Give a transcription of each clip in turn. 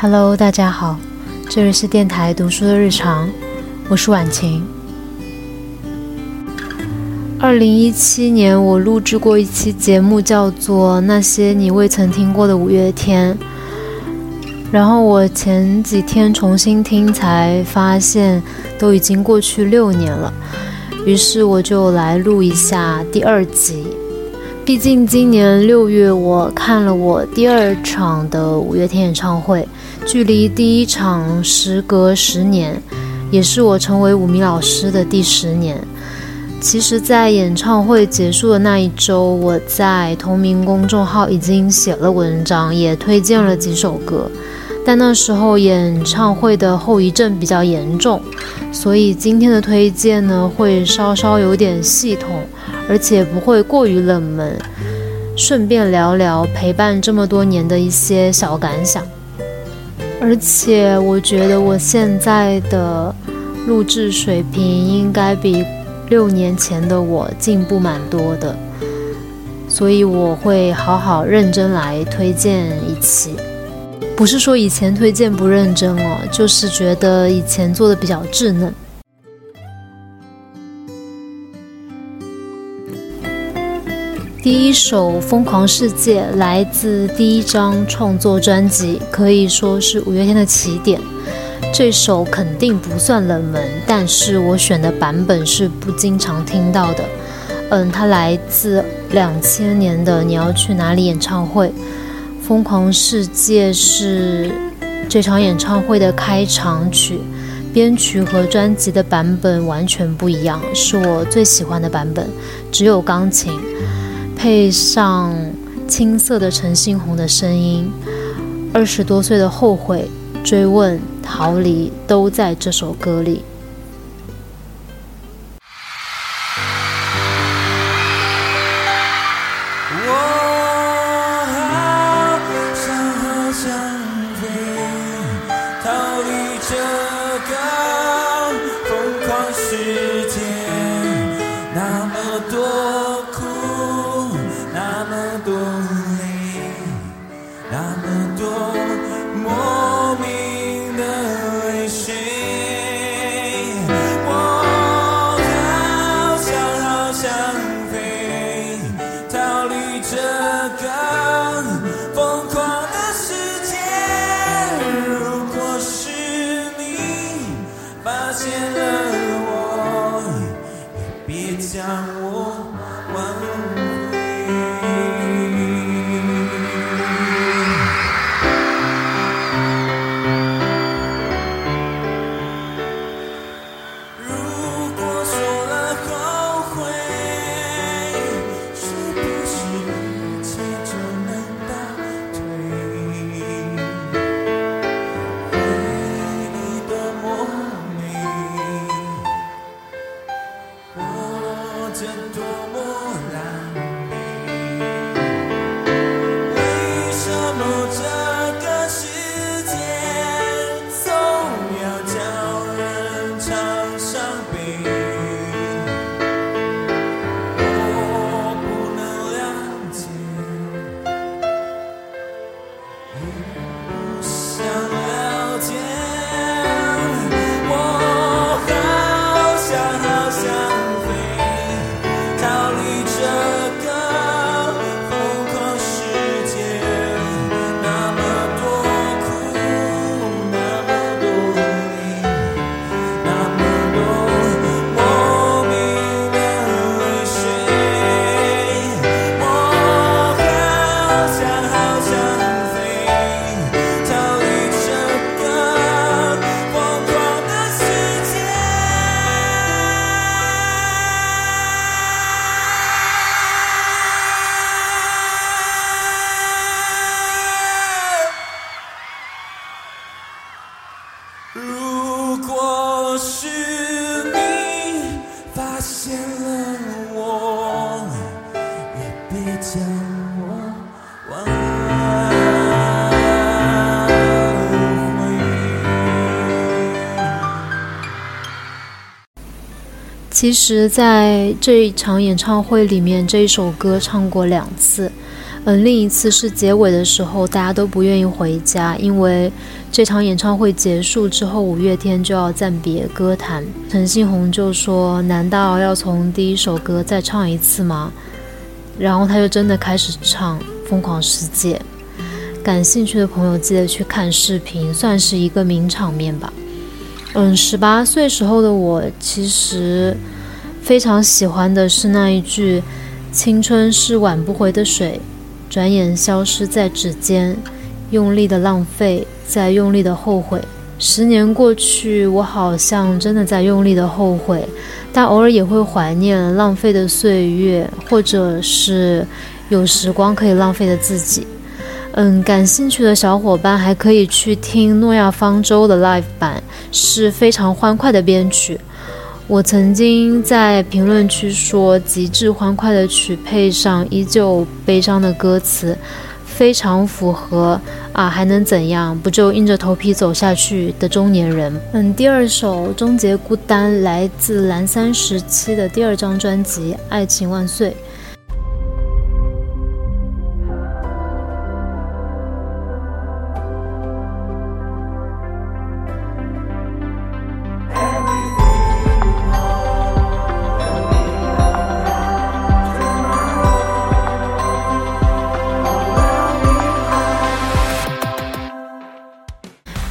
Hello，大家好，这里是电台读书的日常，我是婉晴。二零一七年，我录制过一期节目，叫做《那些你未曾听过的五月天》。然后我前几天重新听，才发现都已经过去六年了。于是我就来录一下第二集。毕竟今年六月，我看了我第二场的五月天演唱会，距离第一场时隔十年，也是我成为五迷老师的第十年。其实，在演唱会结束的那一周，我在同名公众号已经写了文章，也推荐了几首歌。但那时候演唱会的后遗症比较严重，所以今天的推荐呢，会稍稍有点系统，而且不会过于冷门。顺便聊聊陪伴这么多年的一些小感想。而且，我觉得我现在的录制水平应该比。六年前的我进步蛮多的，所以我会好好认真来推荐一期。不是说以前推荐不认真哦，就是觉得以前做的比较稚嫩。第一首《疯狂世界》来自第一张创作专辑，可以说是五月天的起点。这首肯定不算冷门，但是我选的版本是不经常听到的。嗯，它来自两千年的《你要去哪里》演唱会，《疯狂世界》是这场演唱会的开场曲，编曲和专辑的版本完全不一样，是我最喜欢的版本，只有钢琴，配上青涩的陈星红的声音，二十多岁的后悔。追问、逃离，都在这首歌里。 가. 其实，在这一场演唱会里面，这一首歌唱过两次。嗯，另一次是结尾的时候，大家都不愿意回家，因为这场演唱会结束之后，五月天就要暂别歌坛。陈信宏就说：“难道要从第一首歌再唱一次吗？”然后他就真的开始唱《疯狂世界》。感兴趣的朋友记得去看视频，算是一个名场面吧。嗯，十八岁时候的我，其实非常喜欢的是那一句：“青春是挽不回的水。”转眼消失在指尖，用力的浪费，再用力的后悔。十年过去，我好像真的在用力的后悔，但偶尔也会怀念浪费的岁月，或者是有时光可以浪费的自己。嗯，感兴趣的小伙伴还可以去听诺亚方舟的 live 版，是非常欢快的编曲。我曾经在评论区说，极致欢快的曲配上依旧悲伤的歌词，非常符合啊，还能怎样？不就硬着头皮走下去的中年人？嗯，第二首《终结孤单》来自蓝三时期的第二张专辑《爱情万岁》。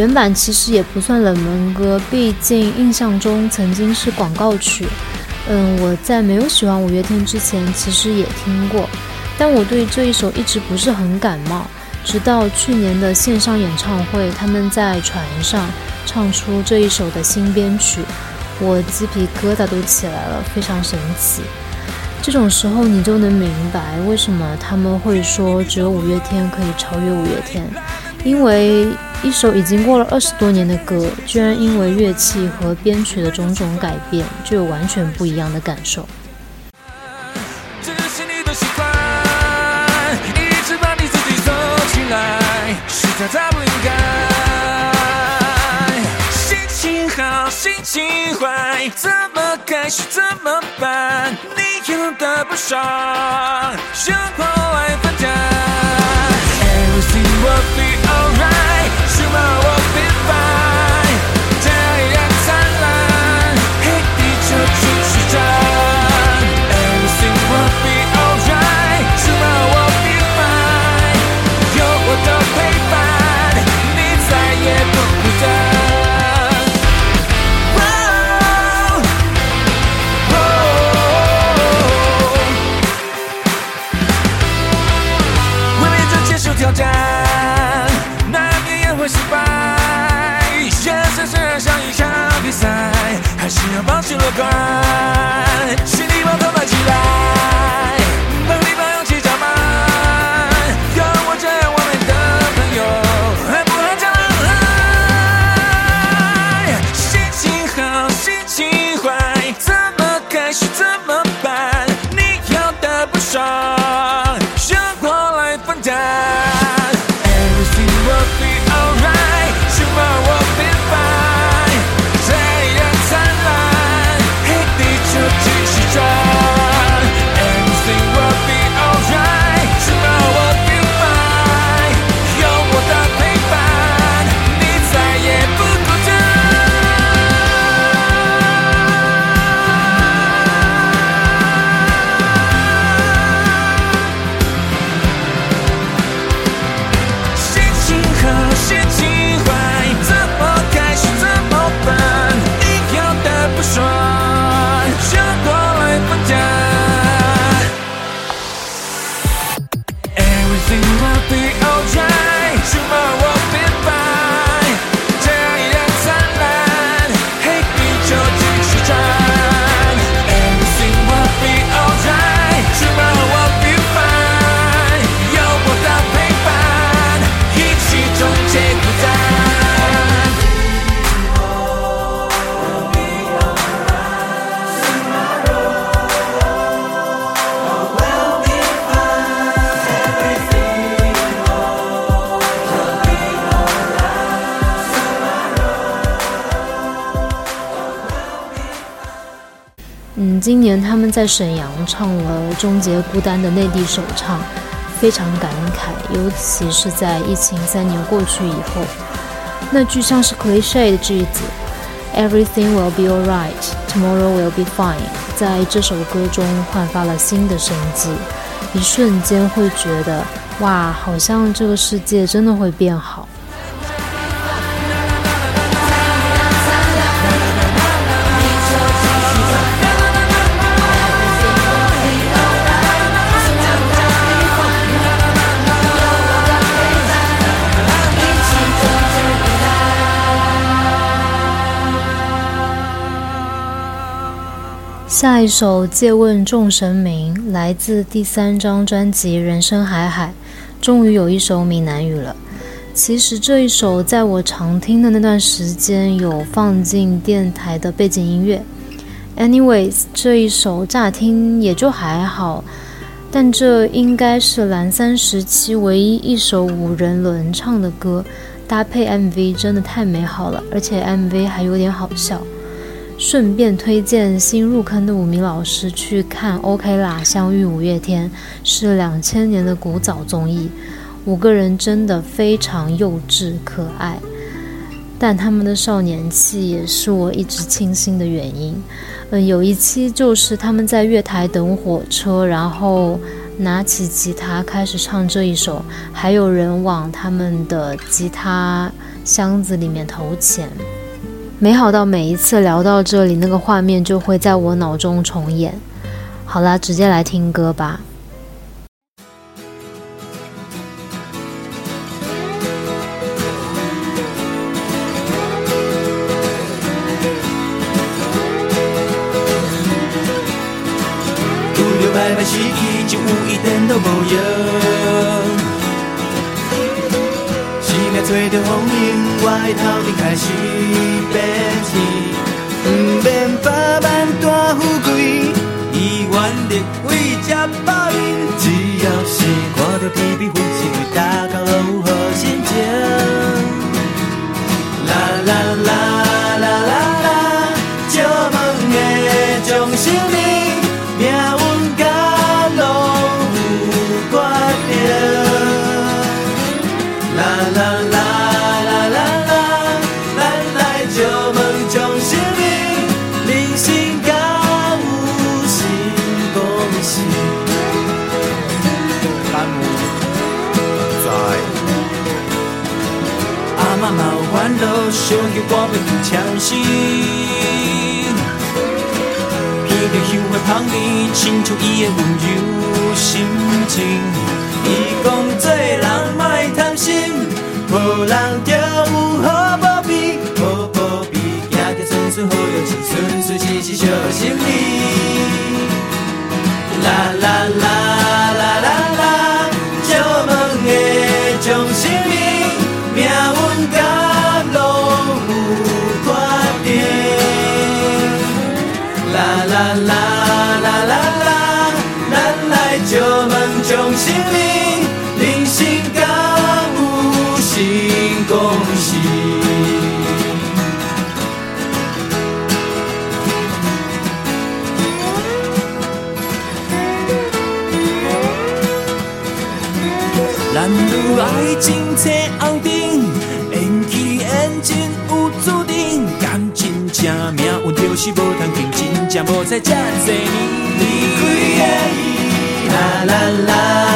原版其实也不算冷门歌，毕竟印象中曾经是广告曲。嗯，我在没有喜欢五月天之前，其实也听过，但我对这一首一直不是很感冒。直到去年的线上演唱会，他们在船上唱出这一首的新编曲，我鸡皮疙瘩都起来了，非常神奇。这种时候，你就能明白为什么他们会说只有五月天可以超越五月天，因为。一首已经过了二十多年的歌，居然因为乐器和编曲的种种改变，就有完全不一样的感受。心情好，心情坏，怎么开始怎么办？你有的不少，生活来今年他们在沈阳唱了《终结孤单》的内地首唱，非常感慨，尤其是在疫情三年过去以后，那句像是 cliche 的句子，Everything will be alright, tomorrow will be fine，在这首歌中焕发了新的生机，一瞬间会觉得，哇，好像这个世界真的会变好。下一首《借问众神明》来自第三张专辑《人生海海》，终于有一首闽南语了。其实这一首在我常听的那段时间有放进电台的背景音乐。Anyways，这一首乍听也就还好，但这应该是蓝三时期唯一一首五人轮唱的歌，搭配 MV 真的太美好了，而且 MV 还有点好笑。顺便推荐新入坑的五名老师去看《OK 啦相遇五月天》，是两千年的古早综艺，五个人真的非常幼稚可爱，但他们的少年气也是我一直倾心的原因。嗯，有一期就是他们在月台等火车，然后拿起吉他开始唱这一首，还有人往他们的吉他箱子里面投钱。美好到每一次聊到这里，那个画面就会在我脑中重演。好啦，直接来听歌吧。为食饱，只要是看到天边云想起我要去唱诗，闻着香花香味，亲像伊的温柔心情。伊讲做人莫贪心，无人就有好报庇，好报庇，行着顺顺好运气，顺顺时时小心你。啦啦啦啦啦啦啦啦，咱来借问众生灵，人生敢有成功时？咱如爱情车后顶，缘起缘尽有注定，感情正命运就是无通停。才无在这多年，离开的伊，啦啦啦。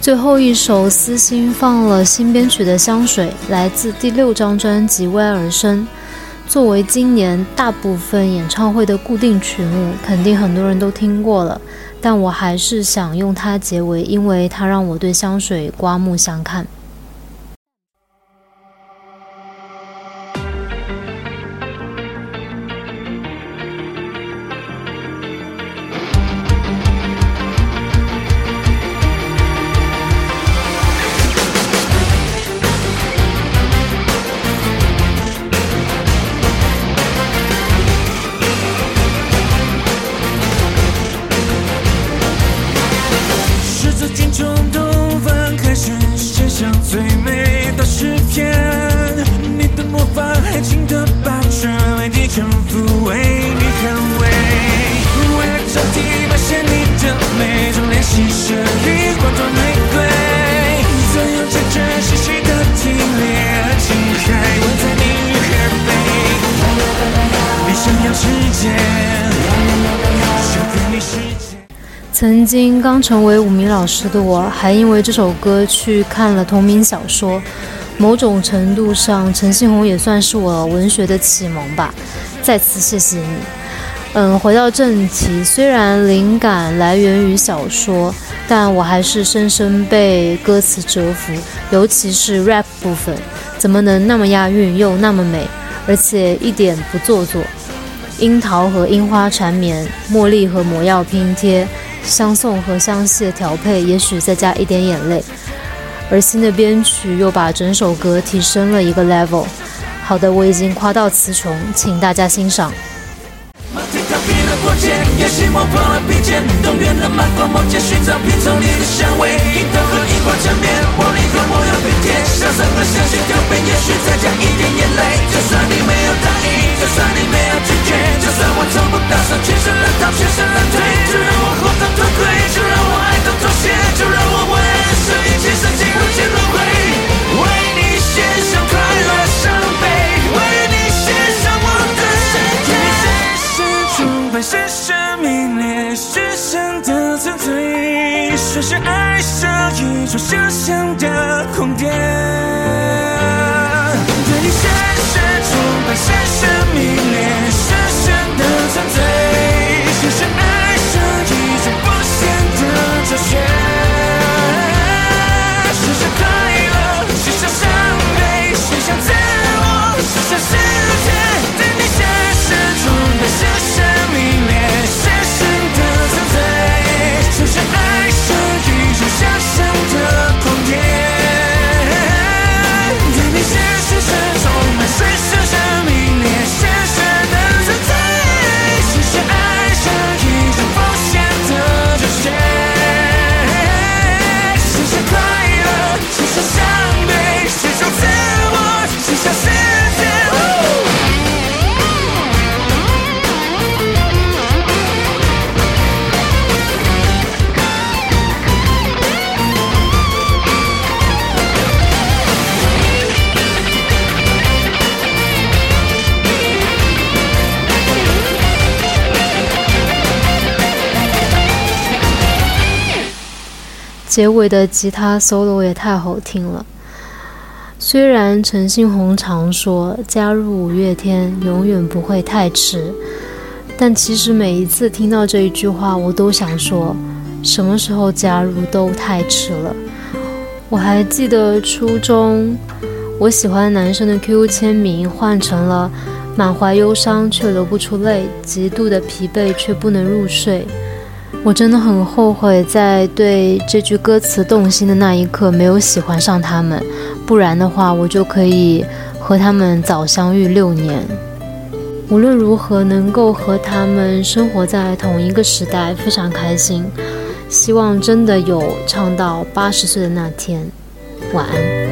最后一首私心放了新编曲的《香水》，来自第六张专辑《为爱而生》。作为今年大部分演唱会的固定曲目，肯定很多人都听过了，但我还是想用它结尾，因为它让我对香水刮目相看。曾经刚成为五名老师的我，还因为这首歌去看了同名小说。某种程度上，陈信宏也算是我文学的启蒙吧。再次谢谢你。嗯，回到正题，虽然灵感来源于小说，但我还是深深被歌词折服，尤其是 rap 部分，怎么能那么押韵又那么美，而且一点不做作？樱桃和樱花缠绵，茉莉和魔药拼贴。相送和相谢调配，也许再加一点眼泪，而新的编曲又把整首歌提升了一个 level。好的，我已经夸到词穷，请大家欣赏。就算你没有拒绝，就算你没有拒绝就算我从不打算全身而退，全身而退，就让我活到脱轨，就让我爱到妥协，就让我为这一切深情如剑如灰，为你献上快乐伤悲，为你献上我的身体。是崇拜，是生命烈，是神的纯粹，说是爱上一种想象的狂癫。结尾的吉他 solo 也太好听了。虽然陈信宏常说加入五月天永远不会太迟，但其实每一次听到这一句话，我都想说，什么时候加入都太迟了。我还记得初中，我喜欢男生的 QQ 签名换成了满怀忧伤却流不出泪，极度的疲惫却不能入睡。我真的很后悔，在对这句歌词动心的那一刻没有喜欢上他们，不然的话，我就可以和他们早相遇六年。无论如何，能够和他们生活在同一个时代，非常开心。希望真的有唱到八十岁的那天。晚安。